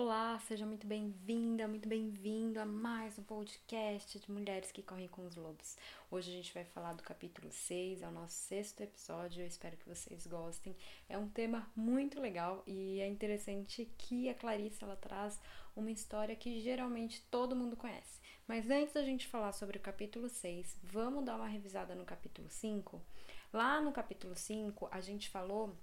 Olá, seja muito bem-vinda, muito bem-vindo a mais um podcast de Mulheres que Correm com os Lobos. Hoje a gente vai falar do capítulo 6, é o nosso sexto episódio, eu espero que vocês gostem. É um tema muito legal e é interessante que a Clarice ela traz uma história que geralmente todo mundo conhece. Mas antes da gente falar sobre o capítulo 6, vamos dar uma revisada no capítulo 5? Lá no capítulo 5, a gente falou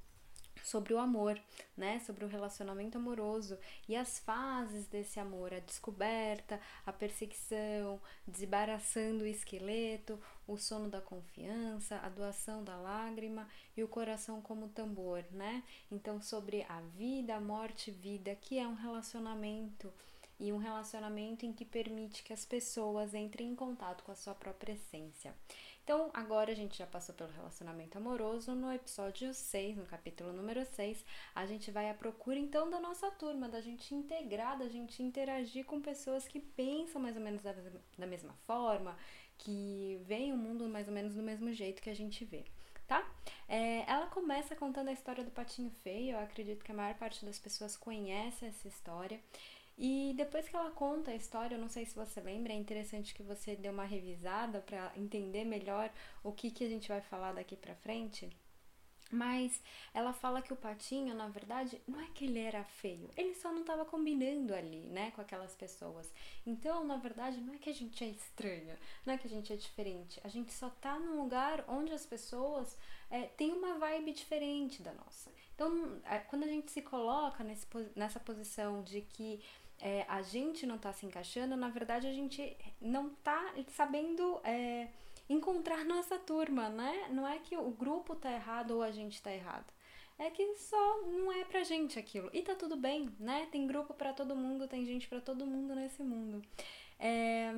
sobre o amor, né? Sobre o relacionamento amoroso e as fases desse amor, a descoberta, a perseguição, desembaraçando o esqueleto, o sono da confiança, a doação da lágrima e o coração como tambor, né? Então sobre a vida, morte, vida, que é um relacionamento e um relacionamento em que permite que as pessoas entrem em contato com a sua própria essência. Então, agora a gente já passou pelo relacionamento amoroso. No episódio 6, no capítulo número 6, a gente vai à procura então da nossa turma, da gente integrar, da gente interagir com pessoas que pensam mais ou menos da, da mesma forma, que veem o mundo mais ou menos do mesmo jeito que a gente vê tá? É, ela começa contando a história do patinho feio. Eu acredito que a maior parte das pessoas conhece essa história. E depois que ela conta a história, eu não sei se você lembra, é interessante que você dê uma revisada para entender melhor o que, que a gente vai falar daqui para frente. Mas ela fala que o patinho, na verdade, não é que ele era feio, ele só não estava combinando ali, né, com aquelas pessoas. Então, na verdade, não é que a gente é estranha, não é que a gente é diferente, a gente só tá num lugar onde as pessoas é, têm uma vibe diferente da nossa. Então, é, quando a gente se coloca nesse, nessa posição de que é, a gente não está se encaixando, na verdade a gente não está sabendo é, encontrar nossa turma, né? Não é que o grupo tá errado ou a gente tá errado. É que só não é pra gente aquilo. E tá tudo bem, né? Tem grupo para todo mundo, tem gente para todo mundo nesse mundo. É,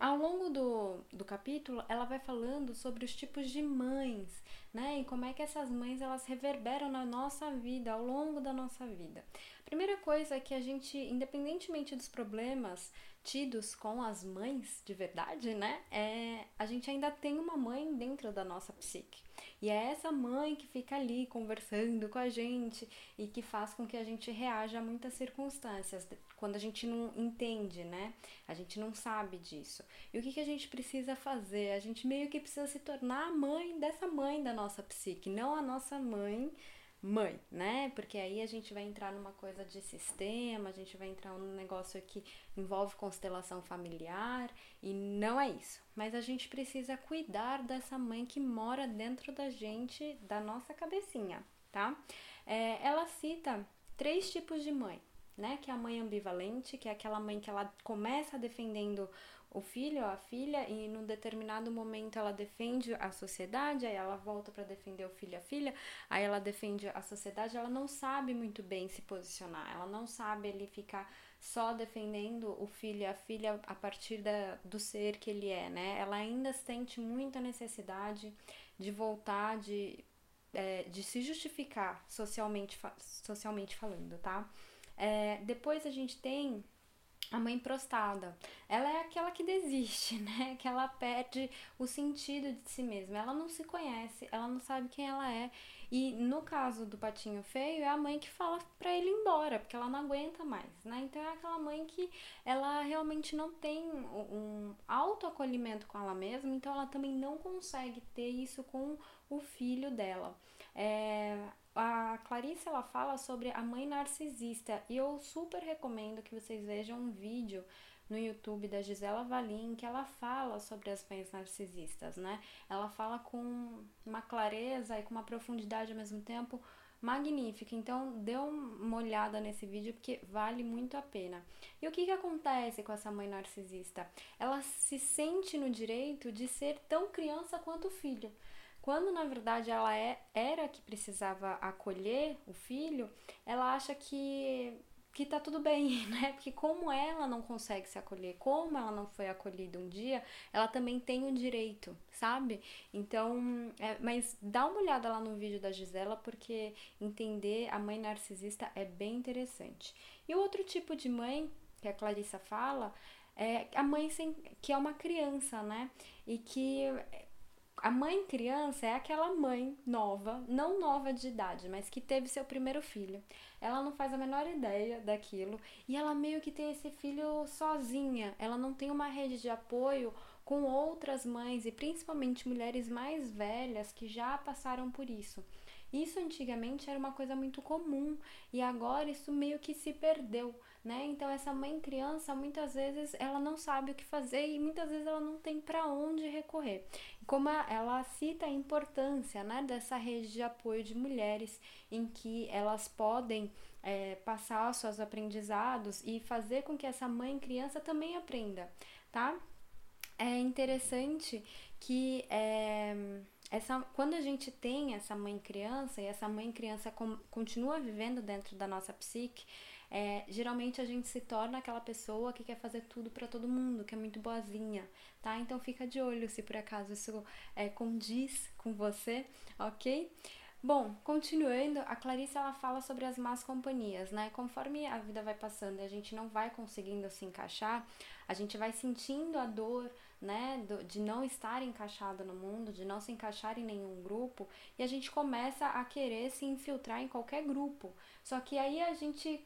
ao longo do, do capítulo, ela vai falando sobre os tipos de mães, né? E como é que essas mães elas reverberam na nossa vida, ao longo da nossa vida. Primeira coisa é que a gente, independentemente dos problemas tidos com as mães de verdade, né? É, a gente ainda tem uma mãe dentro da nossa psique. E é essa mãe que fica ali conversando com a gente e que faz com que a gente reaja a muitas circunstâncias quando a gente não entende, né? A gente não sabe disso. E o que, que a gente precisa fazer? A gente meio que precisa se tornar a mãe dessa mãe da nossa psique, não a nossa mãe mãe, né? Porque aí a gente vai entrar numa coisa de sistema, a gente vai entrar num negócio que envolve constelação familiar e não é isso. Mas a gente precisa cuidar dessa mãe que mora dentro da gente, da nossa cabecinha, tá? É, ela cita três tipos de mãe, né? Que é a mãe ambivalente, que é aquela mãe que ela começa defendendo o filho ou a filha e num determinado momento ela defende a sociedade, aí ela volta para defender o filho e a filha, aí ela defende a sociedade, ela não sabe muito bem se posicionar, ela não sabe ele ficar só defendendo o filho e a filha a partir da, do ser que ele é, né? Ela ainda sente muita necessidade de voltar, de, é, de se justificar socialmente, socialmente falando, tá? É, depois a gente tem a mãe prostada. Ela é aquela que desiste, né? Que ela perde o sentido de si mesma. Ela não se conhece, ela não sabe quem ela é. E no caso do patinho feio, é a mãe que fala para ele ir embora, porque ela não aguenta mais, né? Então é aquela mãe que ela realmente não tem um autoacolhimento com ela mesma, então ela também não consegue ter isso com o filho dela. É, a Clarice ela fala sobre a mãe narcisista e eu super recomendo que vocês vejam um vídeo no YouTube da Gisela Valim que ela fala sobre as mães narcisistas, né? Ela fala com uma clareza e com uma profundidade ao mesmo tempo magnífica. Então, dê uma olhada nesse vídeo porque vale muito a pena. E o que, que acontece com essa mãe narcisista? Ela se sente no direito de ser tão criança quanto o filho. Quando na verdade ela é, era que precisava acolher o filho, ela acha que que tá tudo bem, né? Porque como ela não consegue se acolher, como ela não foi acolhida um dia, ela também tem o direito, sabe? Então, é, mas dá uma olhada lá no vídeo da Gisela, porque entender a mãe narcisista é bem interessante. E o outro tipo de mãe que a Clarissa fala é a mãe sem, que é uma criança, né? E que A mãe criança é aquela mãe nova, não nova de idade, mas que teve seu primeiro filho. Ela não faz a menor ideia daquilo e ela meio que tem esse filho sozinha. Ela não tem uma rede de apoio com outras mães e principalmente mulheres mais velhas que já passaram por isso. Isso antigamente era uma coisa muito comum e agora isso meio que se perdeu, né? Então essa mãe criança muitas vezes ela não sabe o que fazer e muitas vezes ela não tem para onde recorrer. Como ela cita a importância, né, dessa rede de apoio de mulheres em que elas podem é, passar seus aprendizados e fazer com que essa mãe criança também aprenda, tá? É interessante que é, essa, quando a gente tem essa mãe criança e essa mãe criança com, continua vivendo dentro da nossa psique, é, geralmente a gente se torna aquela pessoa que quer fazer tudo para todo mundo, que é muito boazinha, tá? Então fica de olho se por acaso isso é, condiz com você, ok? Bom, continuando, a Clarice ela fala sobre as más companhias, né? Conforme a vida vai passando e a gente não vai conseguindo se encaixar, a gente vai sentindo a dor, né, de não estar encaixado no mundo, de não se encaixar em nenhum grupo, e a gente começa a querer se infiltrar em qualquer grupo. Só que aí a gente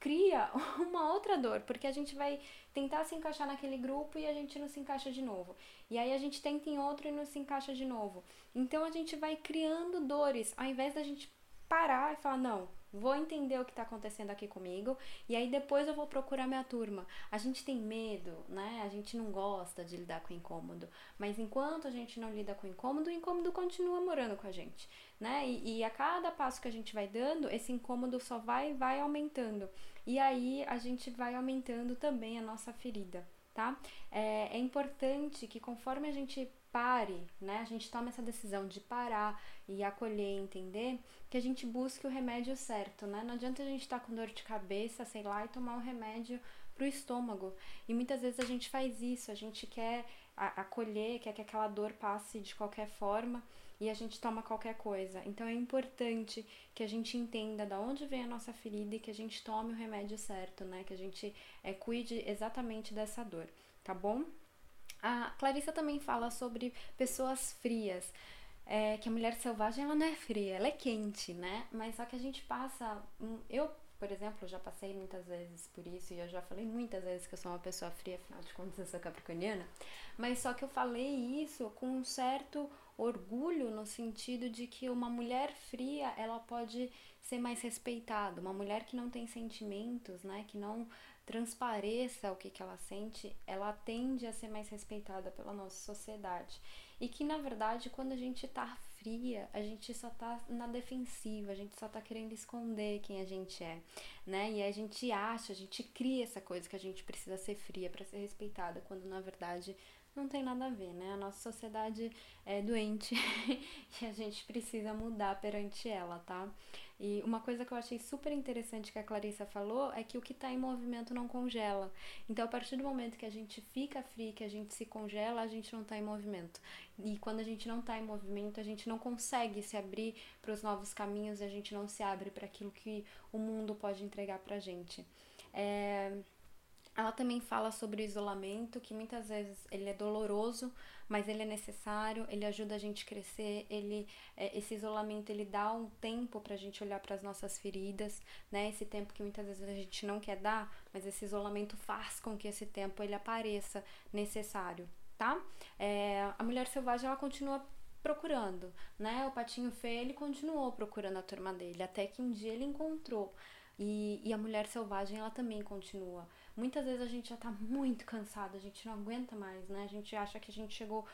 cria uma outra dor, porque a gente vai tentar se encaixar naquele grupo e a gente não se encaixa de novo. E aí a gente tenta em outro e não se encaixa de novo. Então a gente vai criando dores, ao invés da gente parar e falar: não, vou entender o que está acontecendo aqui comigo e aí depois eu vou procurar minha turma. A gente tem medo, né? A gente não gosta de lidar com incômodo, mas enquanto a gente não lida com incômodo, o incômodo continua morando com a gente, né? E, e a cada passo que a gente vai dando, esse incômodo só vai vai aumentando e aí a gente vai aumentando também a nossa ferida. Tá? É, é importante que conforme a gente pare, né? A gente toma essa decisão de parar e acolher, entender que a gente busque o remédio certo, né? Não adianta a gente estar tá com dor de cabeça, sei lá, e tomar um remédio pro estômago. E muitas vezes a gente faz isso, a gente quer acolher, quer que aquela dor passe de qualquer forma e a gente toma qualquer coisa. Então é importante que a gente entenda da onde vem a nossa ferida e que a gente tome o remédio certo, né? Que a gente é, cuide exatamente dessa dor, tá bom? A Clarissa também fala sobre pessoas frias. É, que a mulher selvagem ela não é fria, ela é quente, né? Mas só que a gente passa. Eu, por exemplo, já passei muitas vezes por isso e eu já falei muitas vezes que eu sou uma pessoa fria, afinal de contas eu sou capricorniana. Mas só que eu falei isso com um certo orgulho no sentido de que uma mulher fria ela pode ser mais respeitada. Uma mulher que não tem sentimentos, né? Que não transpareça o que, que ela sente, ela tende a ser mais respeitada pela nossa sociedade. E que na verdade, quando a gente tá fria, a gente só tá na defensiva, a gente só tá querendo esconder quem a gente é, né? E a gente acha, a gente cria essa coisa que a gente precisa ser fria para ser respeitada, quando na verdade não tem nada a ver, né? A nossa sociedade é doente e a gente precisa mudar perante ela, tá? E uma coisa que eu achei super interessante que a Clarissa falou é que o que está em movimento não congela. Então, a partir do momento que a gente fica frio, que a gente se congela, a gente não está em movimento. E quando a gente não está em movimento, a gente não consegue se abrir para os novos caminhos e a gente não se abre para aquilo que o mundo pode entregar para a gente. É ela também fala sobre o isolamento, que muitas vezes ele é doloroso, mas ele é necessário, ele ajuda a gente a crescer, ele é, esse isolamento ele dá um tempo para a gente olhar para as nossas feridas, né? Esse tempo que muitas vezes a gente não quer dar, mas esse isolamento faz com que esse tempo ele apareça necessário, tá? É, a mulher selvagem ela continua procurando, né? O patinho feio ele continuou procurando a turma dele, até que um dia ele encontrou. E, e a mulher selvagem ela também continua Muitas vezes a gente já tá muito cansado, a gente não aguenta mais, né? A gente acha que a gente chegou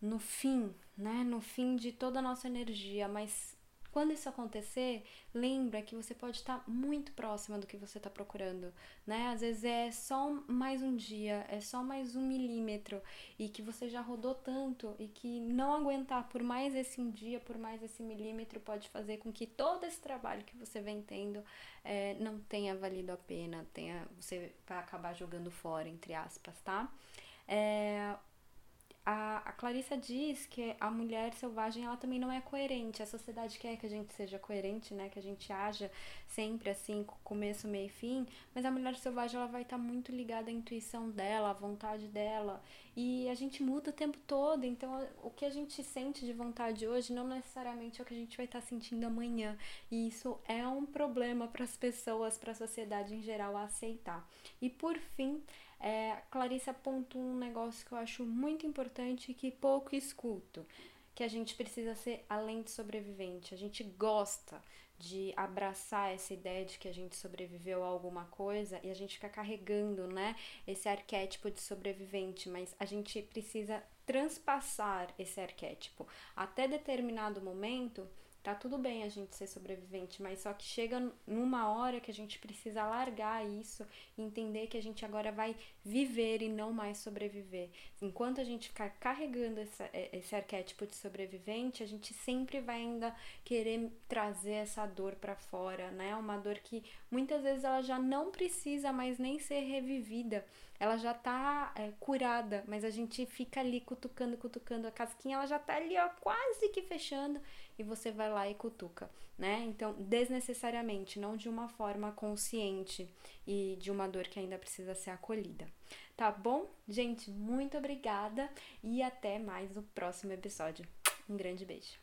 no fim, né? No fim de toda a nossa energia, mas quando isso acontecer, lembra que você pode estar muito próxima do que você está procurando, né? Às vezes é só mais um dia, é só mais um milímetro e que você já rodou tanto e que não aguentar por mais esse um dia, por mais esse milímetro, pode fazer com que todo esse trabalho que você vem tendo é, não tenha valido a pena, tenha, você vai acabar jogando fora, entre aspas, tá? É, a, a Clarissa diz que a mulher selvagem ela também não é coerente. A sociedade quer que a gente seja coerente, né? Que a gente haja sempre assim, começo, meio e fim. Mas a mulher selvagem ela vai estar tá muito ligada à intuição dela, à vontade dela. e a gente muda o tempo todo, então o que a gente sente de vontade hoje não necessariamente é o que a gente vai estar tá sentindo amanhã. E isso é um problema para as pessoas, para a sociedade em geral aceitar. E por fim, é, apontou um negócio que eu acho muito importante e que pouco escuto, que a gente precisa ser além de sobrevivente. A gente gosta de abraçar essa ideia de que a gente sobreviveu a alguma coisa e a gente fica carregando, né, esse arquétipo de sobrevivente, mas a gente precisa transpassar esse arquétipo. Até determinado momento, Tá tudo bem a gente ser sobrevivente, mas só que chega numa hora que a gente precisa largar isso e entender que a gente agora vai viver e não mais sobreviver. Enquanto a gente ficar carregando essa, é, esse arquétipo de sobrevivente, a gente sempre vai ainda querer trazer essa dor para fora, né? Uma dor que muitas vezes ela já não precisa mais nem ser revivida ela já tá é, curada, mas a gente fica ali cutucando, cutucando a casquinha, ela já tá ali, ó, quase que fechando, e você vai lá e cutuca, né? Então, desnecessariamente, não de uma forma consciente e de uma dor que ainda precisa ser acolhida. Tá bom? Gente, muito obrigada e até mais no próximo episódio. Um grande beijo.